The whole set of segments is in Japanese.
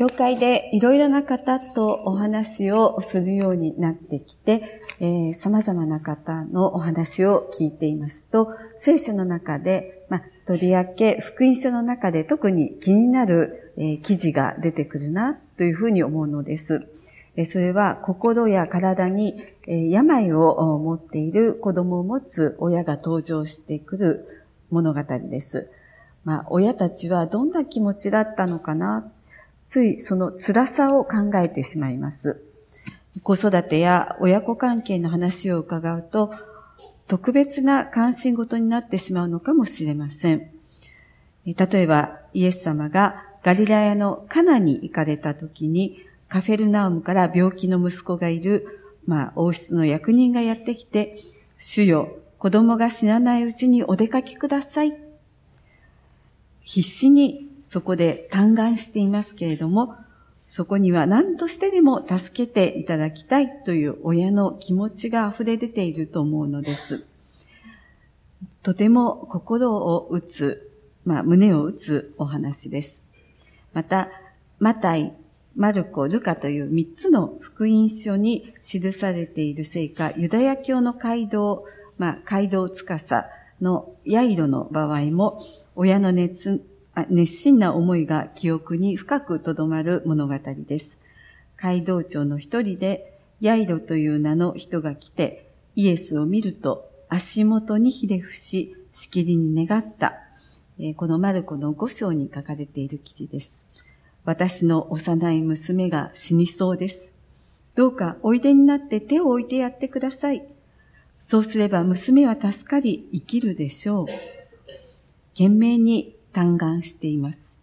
教会でいろいろな方とお話をするようになってきて、えー、様々な方のお話を聞いていますと、聖書の中で、まあ、とりわけ福音書の中で特に気になる、えー、記事が出てくるなというふうに思うのです。えー、それは心や体に、えー、病を持っている子供を持つ親が登場してくる物語です。まあ、親たちはどんな気持ちだったのかなついその辛さを考えてしまいます。子育てや親子関係の話を伺うと、特別な関心事になってしまうのかもしれません。例えば、イエス様がガリラヤのカナに行かれた時に、カフェルナウムから病気の息子がいる、まあ、王室の役人がやってきて、主よ、子供が死なないうちにお出かけください。必死にそこで嘆願していますけれども、そこには何としてでも助けていただきたいという親の気持ちが溢れ出ていると思うのです。とても心を打つ、まあ胸を打つお話です。また、マタイ、マルコ、ルカという三つの福音書に記されているせいか、ユダヤ教の街道、まあ街道司のヤイロの場合も、親の熱熱心な思いが記憶に深くとどまる物語です。街道長の一人で、ヤイロという名の人が来て、イエスを見ると足元にひれ伏し、しきりに願った。このマルコの五章に書かれている記事です。私の幼い娘が死にそうです。どうかおいでになって手を置いてやってください。そうすれば娘は助かり生きるでしょう。懸命に嘆願しています。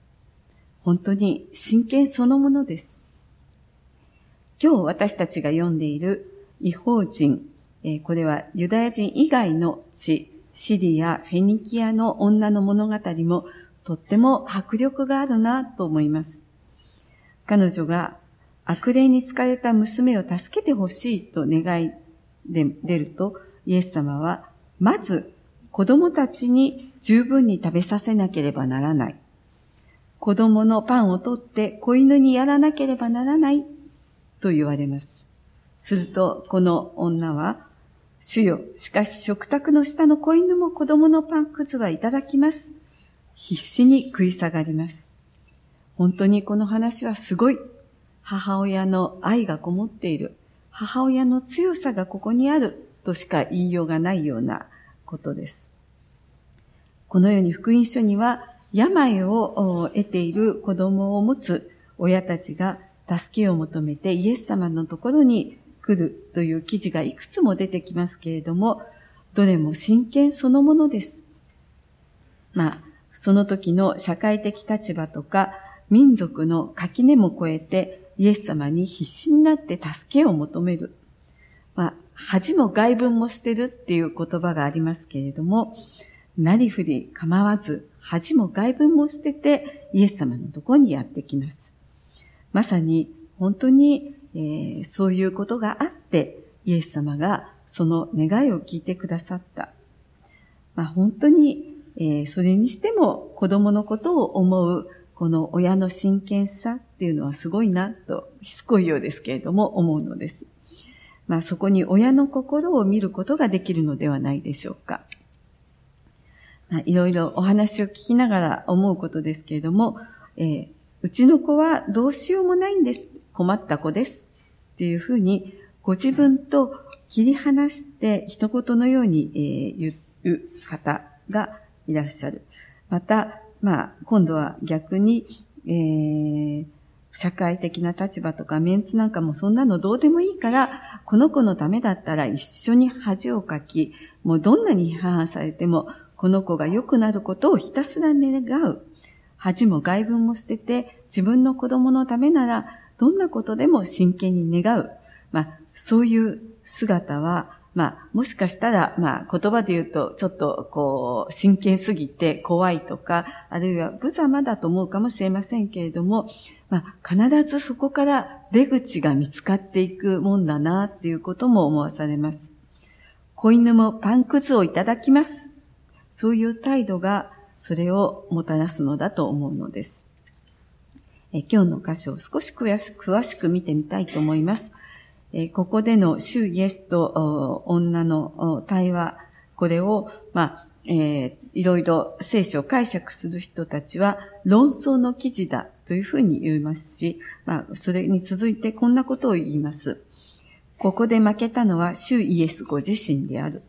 本当に真剣そのものです。今日私たちが読んでいる違法人、これはユダヤ人以外の地、シリア、フェニキアの女の物語もとっても迫力があるなと思います。彼女が悪霊に疲れた娘を助けてほしいと願いで出ると、イエス様は、まず子供たちに十分に食べさせなければならない。子供のパンを取って子犬にやらなければならないと言われます。すると、この女は、主よ、しかし食卓の下の子犬も子供のパンくずはいただきます。必死に食い下がります。本当にこの話はすごい。母親の愛がこもっている。母親の強さがここにあるとしか言いようがないようなことです。このように福音書には病を得ている子供を持つ親たちが助けを求めてイエス様のところに来るという記事がいくつも出てきますけれども、どれも真剣そのものです。まあ、その時の社会的立場とか民族の垣根も超えてイエス様に必死になって助けを求める。まあ、恥も外文も捨てるっていう言葉がありますけれども、なりふり構わず、恥も外文も捨てて、イエス様のとこにやってきます。まさに、本当に、えー、そういうことがあって、イエス様がその願いを聞いてくださった。まあ、本当に、えー、それにしても子供のことを思う、この親の真剣さっていうのはすごいなと、しつこいようですけれども思うのです。まあそこに親の心を見ることができるのではないでしょうか。まあ、いろいろお話を聞きながら思うことですけれども、えー、うちの子はどうしようもないんです。困った子です。っていうふうに、ご自分と切り離して一言のように、えー、言う方がいらっしゃる。また、まあ、今度は逆に、えー、社会的な立場とかメンツなんかもそんなのどうでもいいから、この子のためだったら一緒に恥をかき、もうどんなに批判されても、この子が良くなることをひたすら願う。恥も外文も捨てて、自分の子供のためなら、どんなことでも真剣に願う。まあ、そういう姿は、まあ、もしかしたら、まあ、言葉で言うと、ちょっと、こう、真剣すぎて怖いとか、あるいは無様だと思うかもしれませんけれども、まあ、必ずそこから出口が見つかっていくもんだな、っていうことも思わされます。子犬もパンくずをいただきます。そういう態度が、それをもたらすのだと思うのです。え今日の箇所を少し詳しく詳しく見てみたいと思います。ここでの主イエスと女の対話、これを、まあ、えー、いろいろ聖書を解釈する人たちは論争の記事だというふうに言いますし、まあ、それに続いてこんなことを言います。ここで負けたのは主イエスご自身である。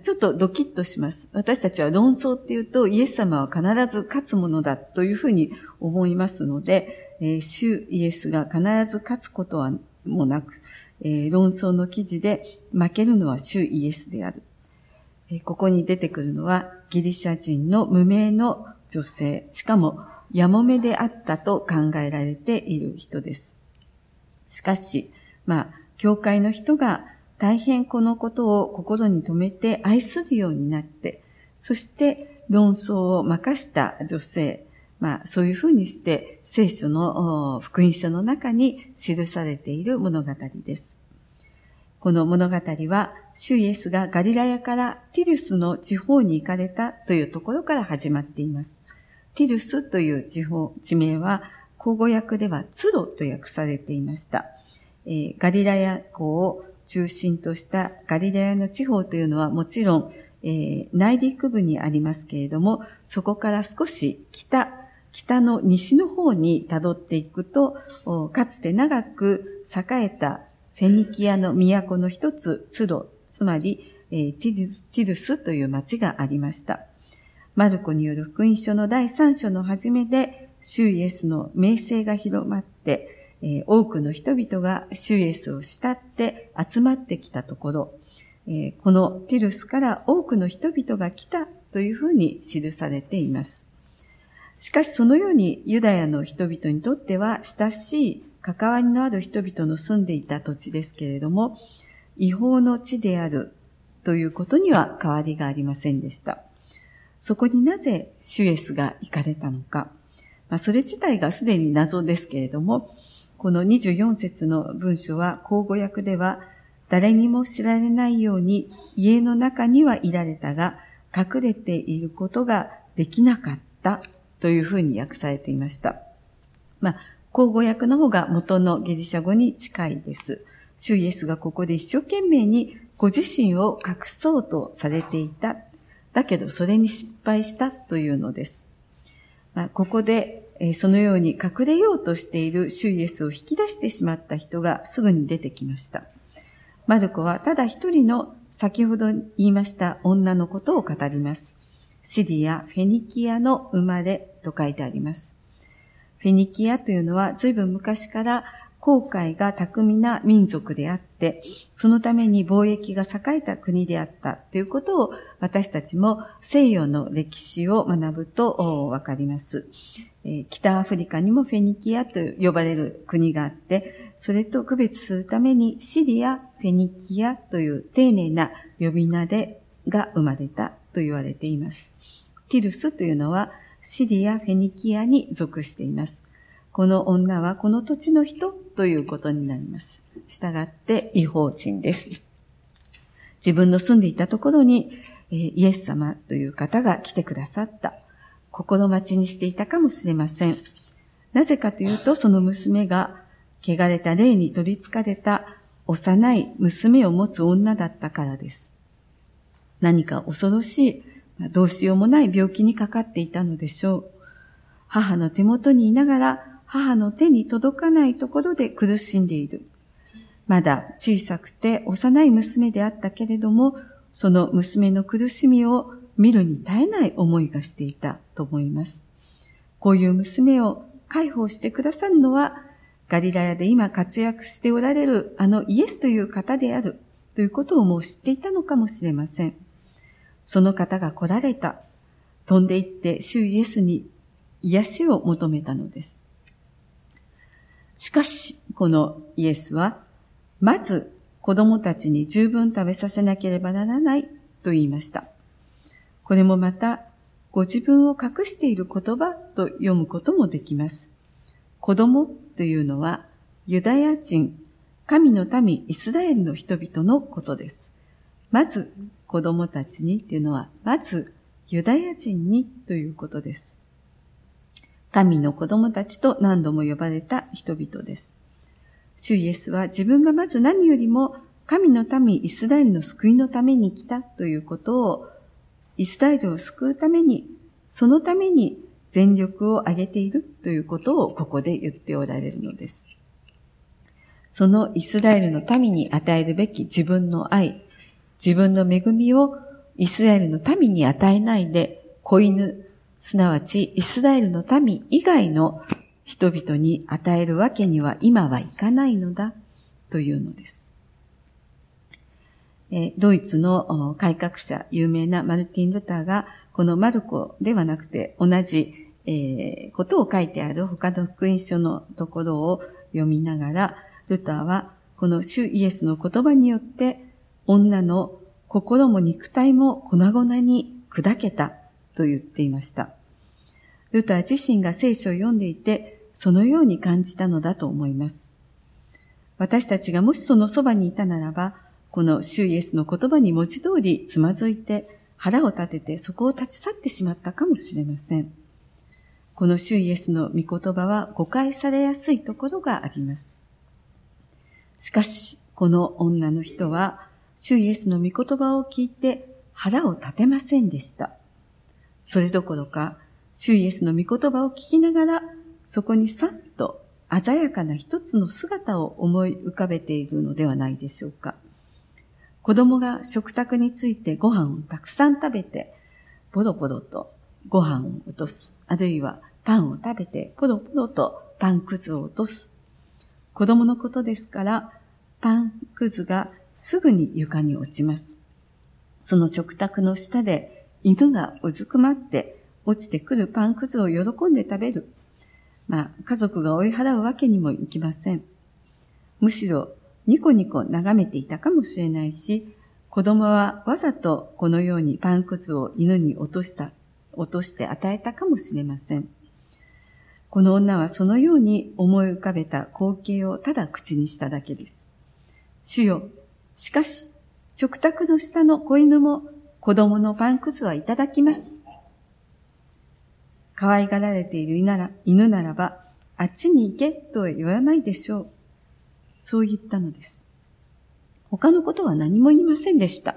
ちょっとドキッとします。私たちは論争っていうと、イエス様は必ず勝つものだというふうに思いますので、えー、主イエスが必ず勝つことはもなく、えー、論争の記事で負けるのは主イエスである。えー、ここに出てくるのはギリシャ人の無名の女性、しかもやもめであったと考えられている人です。しかし、まあ、教会の人が大変このことを心に留めて愛するようになって、そして論争を任した女性、まあそういうふうにして聖書の福音書の中に記されている物語です。この物語は、主イエスがガリラヤからティルスの地方に行かれたというところから始まっています。ティルスという地方、地名は、口語訳ではツロと訳されていました。えー、ガリラヤ港を中心としたガリラヤの地方というのはもちろん、えー、内陸部にありますけれども、そこから少し北、北の西の方に辿っていくと、かつて長く栄えたフェニキアの都の一つ、ツロ、つまり、えー、ティルスという町がありました。マルコによる福音書の第三章の初めで、主イエスの名声が広まって、え多くの人々が主イエスを慕って集まってきたところ、えこのティルスから多くの人々が来たというふうに記されています。しかしそのようにユダヤの人々にとっては親しい関わりのある人々の住んでいた土地ですけれども、違法の地であるということには変わりがありませんでした。そこになぜシュエスが行かれたのか、まあ、それ自体がすでに謎ですけれども、この24節の文書は、口語訳では、誰にも知られないように家の中にはいられたが、隠れていることができなかったというふうに訳されていました。まあ、口語訳の方が元のギリシャ語に近いです。主イエスがここで一生懸命にご自身を隠そうとされていた。だけどそれに失敗したというのです。まあ、ここでえそのように隠れようとしている主イエスを引き出してしまった人がすぐに出てきました。マルコはただ一人の先ほど言いました女のことを語ります。シリア、フェニキアの生まれと書いてあります。フェニキアというのは随分昔から航海が巧みな民族であって、そのために貿易が栄えた国であったということを私たちも西洋の歴史を学ぶとわかります。北アフリカにもフェニキアと呼ばれる国があって、それと区別するためにシリア、フェニキアという丁寧な呼び名でが生まれたと言われています。ティルスというのはシリア、フェニキアに属しています。この女はこの土地の人ということになります。したがって違法人です。自分の住んでいたところに、イエス様という方が来てくださった。心待ちにしていたかもしれません。なぜかというと、その娘が汚れた霊に取り憑かれた幼い娘を持つ女だったからです。何か恐ろしい、どうしようもない病気にかかっていたのでしょう。母の手元にいながら母の手に届かないところで苦しんでいる。まだ小さくて幼い娘であったけれども、その娘の苦しみを見るに耐えない思いがしていたと思います。こういう娘を解放してくださるのは、ガリラヤで今活躍しておられるあのイエスという方であるということをもう知っていたのかもしれません。その方が来られた。飛んで行って主イエスに癒しを求めたのです。しかし、このイエスは、まず子供たちに十分食べさせなければならないと言いました。これもまた、ご自分を隠している言葉と読むこともできます。子供というのは、ユダヤ人、神の民イスラエルの人々のことです。まず、子供たちにというのは、まず、ユダヤ人にということです。神の子供たちと何度も呼ばれた人々です。主イエスは自分がまず何よりも神の民イスラエルの救いのために来たということを、イスラエルを救うために、そのために全力を挙げているということをここで言っておられるのです。そのイスラエルの民に与えるべき自分の愛、自分の恵みをイスラエルの民に与えないで、子犬、すなわちイスラエルの民以外の人々に与えるわけには今はいかないのだというのです。えドイツの改革者、有名なマルティン・ルターが、このマルコではなくて同じえことを書いてある他の福音書のところを読みながら、ルターはこの主イエスの言葉によって女の心も肉体も粉々に砕けたと言っていました。ルター自身が聖書を読んでいて、そのように感じたのだと思います。私たちがもしそのそばにいたならば、この主イエスの言葉に文字通りつまずいて腹を立ててそこを立ち去ってしまったかもしれません。この主イエスの御言葉は誤解されやすいところがあります。しかし、この女の人は、主イエスの御言葉を聞いて腹を立てませんでした。それどころか、主イエスの御言葉を聞きながら、そこにさっと鮮やかな一つの姿を思い浮かべているのではないでしょうか。子供が食卓についてご飯をたくさん食べて、ポロポロとご飯を落とす。あるいはパンを食べて、ポロポロとパンくずを落とす。子供のことですから、パンくずがすぐに床に落ちます。その食卓の下で犬がうずくまって落ちてくるパンくずを喜んで食べる。まあ、家族が追い払うわけにもいきません。むしろニコニコ眺めていたかもしれないし、子供はわざとこのようにパンくずを犬に落とした、落として与えたかもしれません。この女はそのように思い浮かべた光景をただ口にしただけです。主よ、しかし、食卓の下の子犬も子供のパンくずはいただきます。可愛がられている犬ならば、あっちに行けとは言わないでしょう。そう言ったのです。他のことは何も言いませんでした。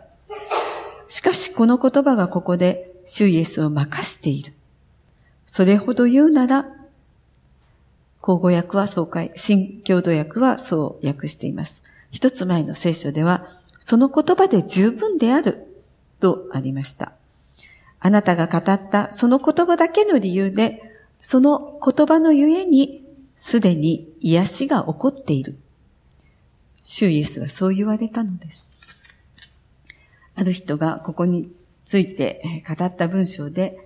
しかしこの言葉がここで主イエスを任している。それほど言うなら、口語訳はそうい、新共同訳はそう訳しています。一つ前の聖書では、その言葉で十分であるとありました。あなたが語ったその言葉だけの理由で、その言葉のゆえに、すでに癒しが起こっている。主イエスはそう言われたのです。ある人がここについて語った文章で、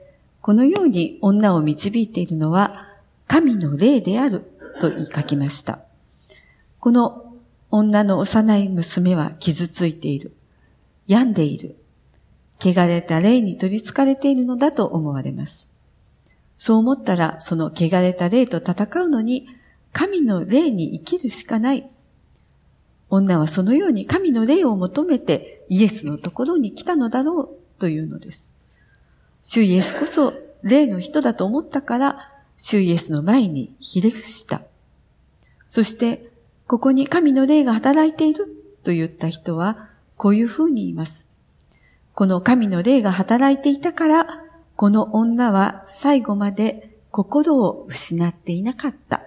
このように女を導いているのは神の霊であると言い書きました。この女の幼い娘は傷ついている。病んでいる。汚れた霊に取り憑かれているのだと思われます。そう思ったら、その汚れた霊と戦うのに、神の霊に生きるしかない女はそのように神の霊を求めてイエスのところに来たのだろうというのです。主イエスこそ霊の人だと思ったから、主イエスの前にひれ伏した。そして、ここに神の霊が働いていると言った人は、こういうふうに言います。この神の霊が働いていたから、この女は最後まで心を失っていなかった。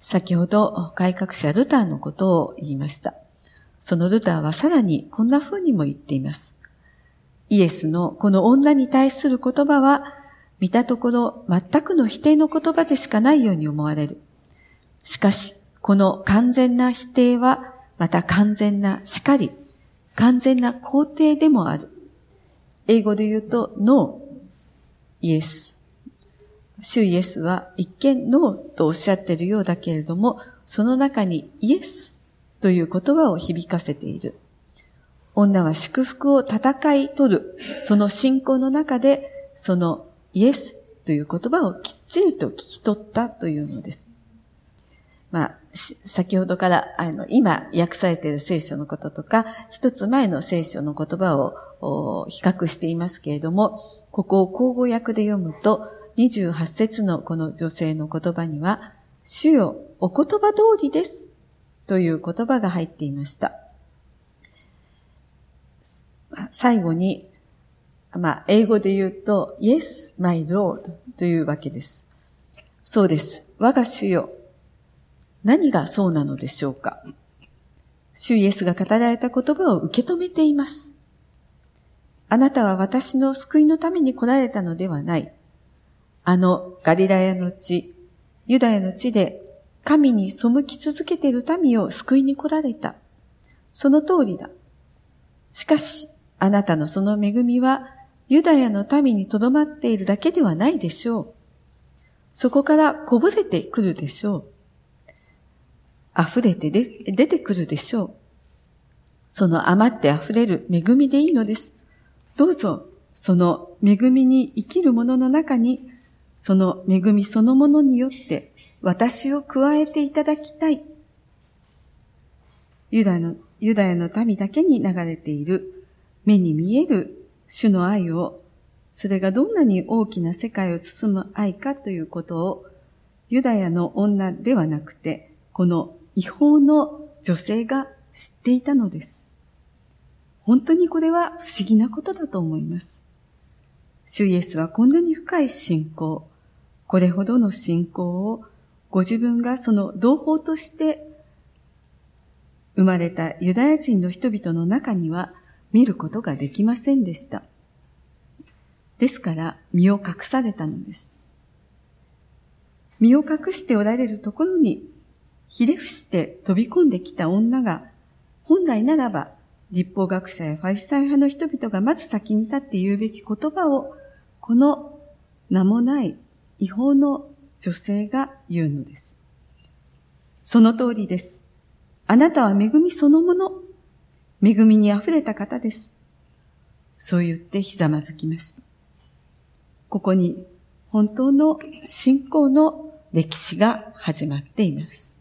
先ほど改革者ルターのことを言いました。そのルターはさらにこんな風にも言っています。イエスのこの女に対する言葉は、見たところ全くの否定の言葉でしかないように思われる。しかし、この完全な否定は、また完全な叱り、完全な肯定でもある。英語で言うと、ノー、イエス、主イエスは一見ノーとおっしゃっているようだけれども、その中にイエスという言葉を響かせている。女は祝福を戦い取る、その信仰の中で、そのイエスという言葉をきっちりと聞き取ったというのです。まあ、先ほどから、あの、今訳されている聖書のこととか、一つ前の聖書の言葉を比較していますけれども、ここを口語訳で読むと、28節のこの女性の言葉には、主よ、お言葉通りです。という言葉が入っていました。最後に、まあ、英語で言うと、Yes, my Lord というわけです。そうです。我が主よ。何がそうなのでしょうか？主イエスが語られた言葉を受け止めています。あなたは私の救いのために来られたのではない。あのガリラヤの地、ユダヤの地で神に背き続けている民を救いに来られた。その通りだ。しかし、あなたのその恵みはユダヤの民にとどまっているだけではないでしょう。そこからこぼれてくるでしょう。溢れて出てくるでしょう。その余って溢れる恵みでいいのです。どうぞ、その恵みに生きる者の中に、その恵みそのものによって私を加えていただきたい。ユダの、ユダヤの民だけに流れている目に見える主の愛を、それがどんなに大きな世界を包む愛かということを、ユダヤの女ではなくて、この違法の女性が知っていたのです。本当にこれは不思議なことだと思います。主イエスはこんなに深い信仰、これほどの信仰をご自分がその同胞として生まれたユダヤ人の人々の中には見ることができませんでした。ですから身を隠されたのです。身を隠しておられるところにひれ伏して飛び込んできた女が、本来ならば、立法学者やファリサイ派の人々がまず先に立って言うべき言葉を、この名もない違法の女性が言うのです。その通りです。あなたは恵みそのもの、恵みに溢れた方です。そう言ってひざまずきました。ここに本当の信仰の歴史が始まっています。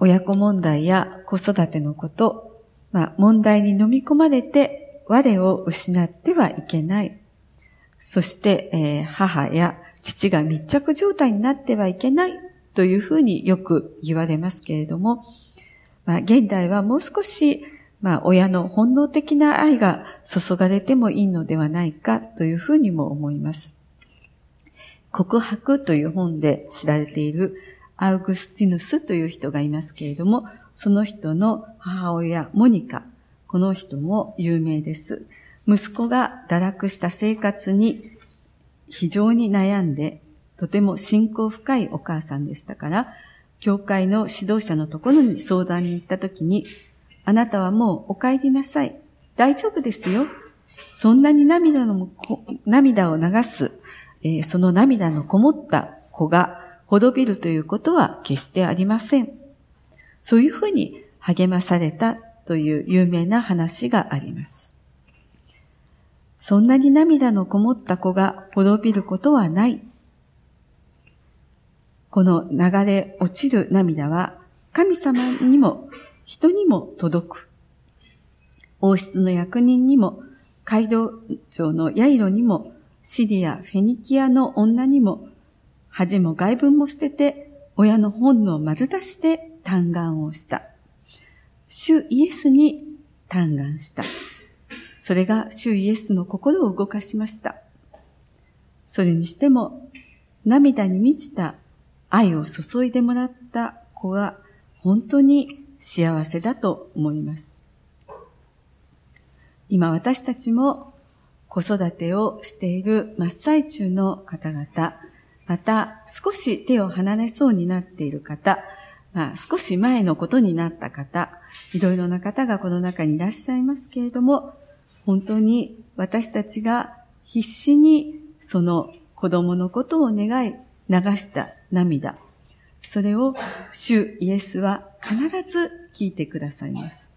親子問題や子育てのこと、まあ、問題に飲み込まれて我を失ってはいけない。そして、えー、母や父が密着状態になってはいけないというふうによく言われますけれども、まあ、現代はもう少し、まあ、親の本能的な愛が注がれてもいいのではないかというふうにも思います。告白という本で知られているアウグスティヌスという人がいますけれども、その人の母親、モニカ。この人も有名です。息子が堕落した生活に非常に悩んで、とても信仰深いお母さんでしたから、教会の指導者のところに相談に行った時に、あなたはもうお帰りなさい。大丈夫ですよ。そんなに涙の、涙を流す、えー、その涙のこもった子が滅びるということは決してありません。そういうふうに励まされたという有名な話があります。そんなに涙のこもった子が滅びることはない。この流れ落ちる涙は神様にも人にも届く。王室の役人にも、街道長のヤイロにも、シリア、フェニキアの女にも、恥も外文も捨てて、親の本能を丸出して嘆願をした。主イエスに嘆願した。それが主イエスの心を動かしました。それにしても、涙に満ちた愛を注いでもらった子が本当に幸せだと思います。今私たちも子育てをしている真っ最中の方々、また、少し手を離れそうになっている方、まあ、少し前のことになった方、いろいろな方がこの中にいらっしゃいますけれども、本当に私たちが必死にその子供のことを願い流した涙、それを主イエスは必ず聞いてくださいます。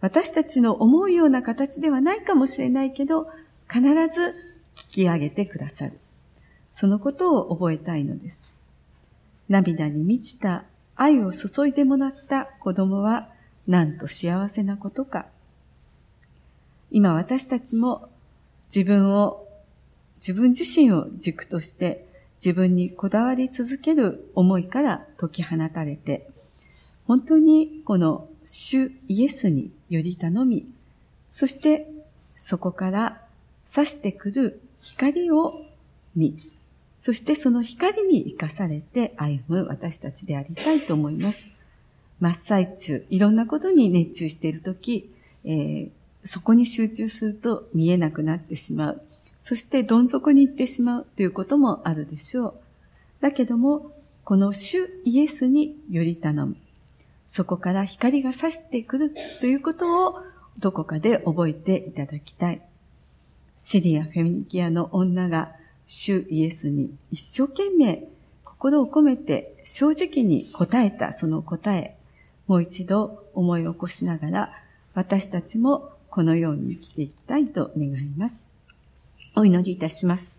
私たちの思うような形ではないかもしれないけど、必ず聞き上げてくださる。そのことを覚えたいのです。涙に満ちた愛を注いでもらった子供はなんと幸せなことか。今私たちも自分を自分自身を軸として自分にこだわり続ける思いから解き放たれて、本当にこの主イエスにより頼み、そしてそこから差してくる光を見、そしてその光に生かされて歩む私たちでありたいと思います。真っ最中、いろんなことに熱中しているとき、えー、そこに集中すると見えなくなってしまう。そしてどん底に行ってしまうということもあるでしょう。だけども、この主イエスにより頼む。そこから光が差してくるということをどこかで覚えていただきたい。シリア・フェミニキアの女が主イエスに一生懸命心を込めて正直に答えたその答え、もう一度思い起こしながら私たちもこのように生きていきたいと願います。お祈りいたします。